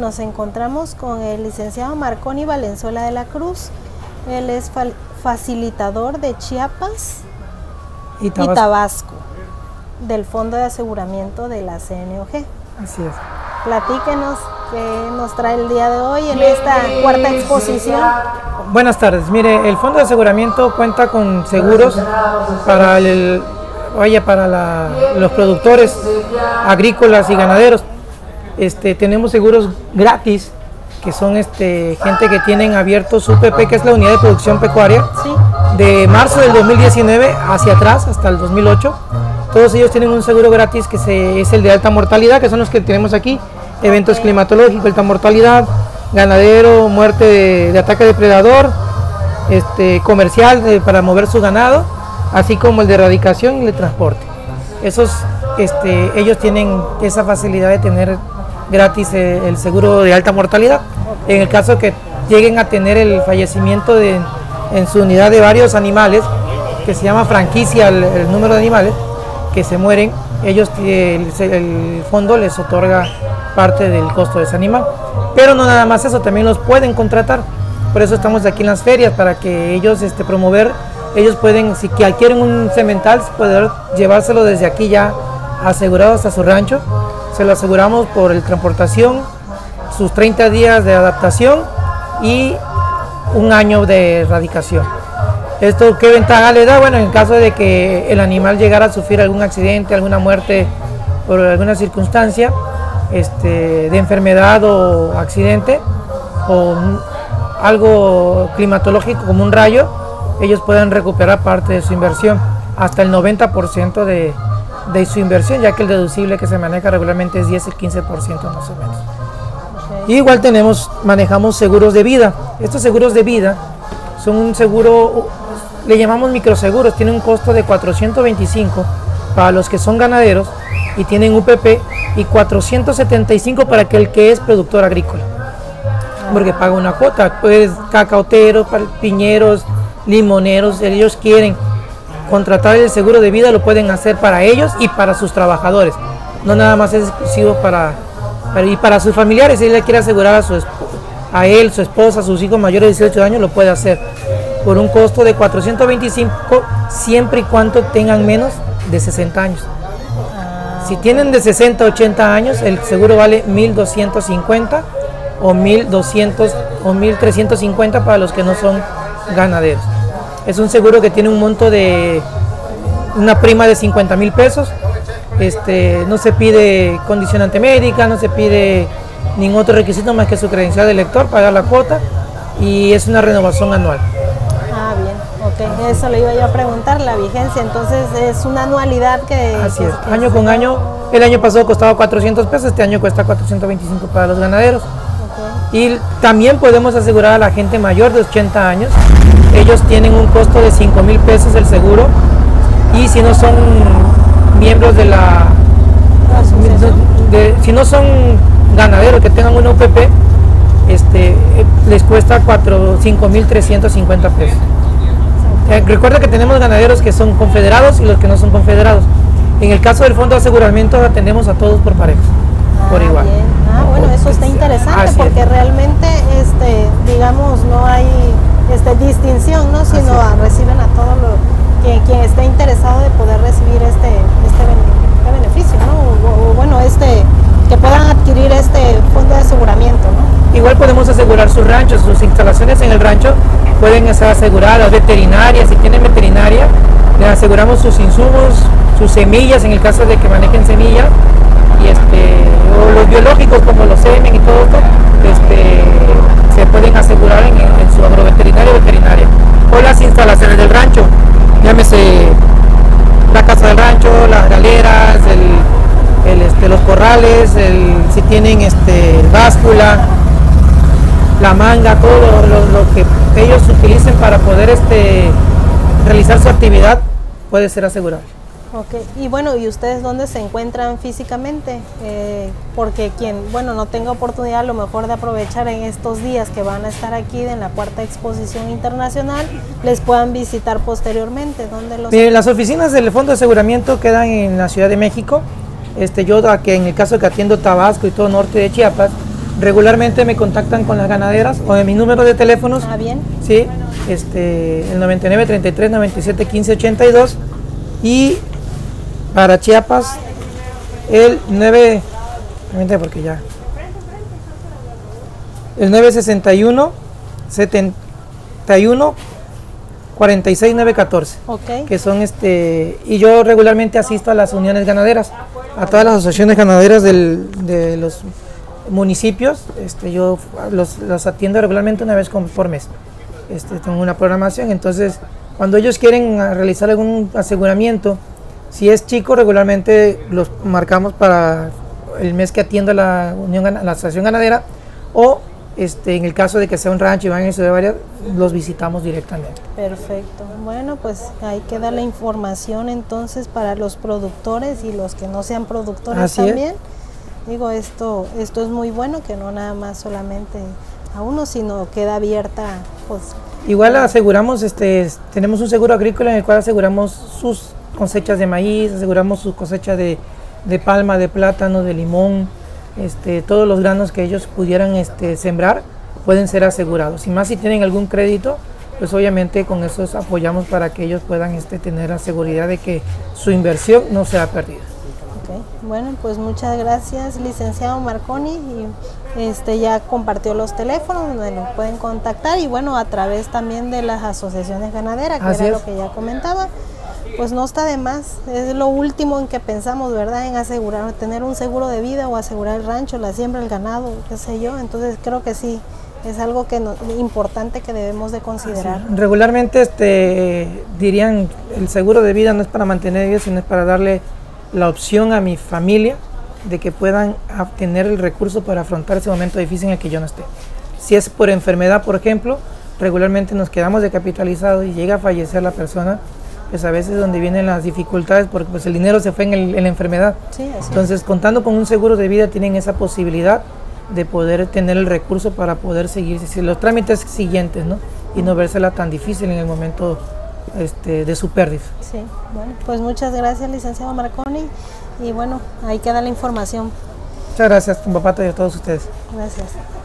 nos encontramos con el licenciado Marconi Valenzuela de la Cruz. Él es facilitador de Chiapas y Tabasco. del Fondo de Aseguramiento de la CNOG. Así es. Platíquenos qué nos trae el día de hoy en esta cuarta exposición. Buenas tardes. Mire, el Fondo de Aseguramiento cuenta con seguros para el, vaya, para los productores agrícolas y ganaderos. Este, tenemos seguros gratis que son este, gente que tienen abierto su PP, que es la unidad de producción pecuaria, de marzo del 2019 hacia atrás, hasta el 2008. Todos ellos tienen un seguro gratis que se, es el de alta mortalidad, que son los que tenemos aquí, eventos climatológicos, alta mortalidad, ganadero, muerte de, ataque depredador, este, comercial para mover su ganado, así como el de erradicación y el de transporte. Esos, este, ellos tienen esa facilidad de tener gratis eh, el seguro de alta mortalidad. En el caso que lleguen a tener el fallecimiento de, en su unidad de varios animales, que se llama franquicia el, número de animales que se mueren, ellos el, fondo les otorga parte del costo de ese animal. Pero no nada más eso, también los pueden contratar. Por eso estamos aquí en las ferias, para que ellos este, promover, ellos pueden, si adquieren un cemental, poder llevárselo desde aquí ya asegurado hasta su rancho se lo aseguramos por el transportación, sus 30 días de adaptación y un año de erradicación. ¿Esto qué ventaja le da? Bueno, en caso de que el animal llegara a sufrir algún accidente, alguna muerte por alguna circunstancia este, de enfermedad o accidente o algo climatológico como un rayo, ellos pueden recuperar parte de su inversión, hasta el 90% de, de su inversión, ya que el deducible que se maneja regularmente es 10 y 15% más o menos. igual tenemos, manejamos seguros de vida. Estos seguros de vida son un seguro, le llamamos microseguros, tienen un costo de 425 para los que son ganaderos y tienen UPP y 475 para aquel que es productor agrícola. Porque paga una cuota, pues cacauteros, piñeros, limoneros, ellos quieren contratar el seguro de vida lo pueden hacer para ellos y para sus trabajadores. No nada más es exclusivo para, y para sus familiares. Si él le quiere asegurar a, su, a él, su esposa, sus hijos mayores de 18 años, lo puede hacer por un costo de 425 siempre y cuando tengan menos de 60 años. Si tienen de 60 a 80 años, el seguro vale 1250 o 1200 o 1350 para los que no son ganaderos. Es un seguro que tiene un monto de una prima de 50 mil pesos. Este, no se pide condicionante médica, no se pide ningún otro requisito más que su credencial de lector, pagar la cuota y es una renovación anual. Ah, bien, ok. Eso le iba yo a preguntar, la vigencia. Entonces es una anualidad que... Así es, año con año. El año pasado costaba 400 pesos, este año cuesta 425 para los ganaderos. Y también podemos asegurar a la gente mayor de 80 años ellos tienen un costo de 5 mil pesos el seguro y si no son miembros de la si no son ganaderos que tengan una UPP este, les cuesta 5 mil 350 pesos. Eh, recuerda que tenemos ganaderos que son confederados y los que no son confederados. En el caso del fondo de aseguramiento atendemos a todos por pareja por ah, igual. ah, bueno eso está interesante porque realmente este digamos no hay este, distinción, ¿no? sino reciben a todo lo que quien esté interesado de poder recibir este, este, este beneficio, ¿no? O, bueno, este, que puedan adquirir este fondo de aseguramiento. ¿no? Igual podemos asegurar sus ranchos, sus instalaciones en el rancho pueden estar aseguradas, veterinarias, si tienen veterinaria, les aseguramos sus insumos, sus semillas en el caso de que manejen semillas, y este, o los biológicos como los semen y todo esto, este, se pueden asegurar en, su agroveterinario veterinaria. O las instalaciones del rancho, llámese la casa del rancho, las galeras, el, este, los corrales, si tienen este, báscula, la manga, todo lo, que ellos utilicen para poder este, realizar su actividad puede ser asegurado. Ok, y bueno, ¿y ustedes dónde se encuentran físicamente? Eh, porque quien, bueno, no tenga oportunidad a lo mejor de aprovechar en estos días que van a estar aquí en la cuarta exposición internacional, les puedan visitar posteriormente. ¿Dónde los las oficinas del Fondo de Aseguramiento quedan en la Ciudad de México. Este, yo que en el caso que atiendo Tabasco y todo norte de Chiapas, Regularmente me contactan con las ganaderas o en mi número de teléfonos. Ah, bien. Sí, este, el 99 33 97 15 82 y para Chiapas el 9 porque ya el 961 71 46 914 okay. que son este y yo regularmente asisto a las uniones ganaderas a todas las asociaciones ganaderas de los municipios este yo los, los atiendo regularmente una vez por mes este, tengo una programación entonces cuando ellos quieren realizar algún aseguramiento si es chico, regularmente los marcamos para el mes que atienda la unión la asociación ganadera o este, en el caso de que sea un rancho y van a de varias, los visitamos directamente. Perfecto. Bueno, pues hay que dar la información entonces para los productores y los que no sean productores también. Digo, esto, esto es muy bueno, que no nada más solamente a uno, sino queda abierta. Pues, Igual aseguramos, este, tenemos un seguro agrícola en el cual aseguramos sus cosechas de maíz, aseguramos su cosecha de, palma, de plátano, de limón, este, todos los granos que ellos pudieran este, sembrar pueden ser asegurados. Y más si tienen algún crédito, pues obviamente con eso apoyamos para que ellos puedan este, tener la seguridad de que su inversión no sea perdida. Bueno, pues muchas gracias, licenciado Marconi. Y este ya compartió los teléfonos donde nos pueden contactar y bueno, a través también de las asociaciones ganaderas, que era lo que ya comentaba pues no está de más. Es lo último en que pensamos, ¿verdad? En asegurar, tener un seguro de vida o asegurar el rancho, la siembra, el ganado, qué sé yo. Entonces creo que sí, es algo que importante que debemos de considerar. Regularmente este, dirían, el seguro de vida no es para mantener vida, sino es para darle la opción a mi familia de que puedan obtener el recurso para afrontar ese momento difícil en el que yo no esté. Si es por enfermedad, por ejemplo, regularmente nos quedamos decapitalizados y llega a fallecer la persona, pues a veces donde vienen las dificultades porque pues el dinero se fue en, la enfermedad. Entonces, contando con un seguro de vida tienen esa posibilidad de poder tener el recurso para poder seguir los trámites siguientes, ¿no? Y no vérsela tan difícil en el momento este, de su pérdida. Sí, bueno, pues muchas gracias, licenciado Marconi. Y bueno, ahí queda la información. Muchas gracias, tu papá y a todos ustedes. Gracias.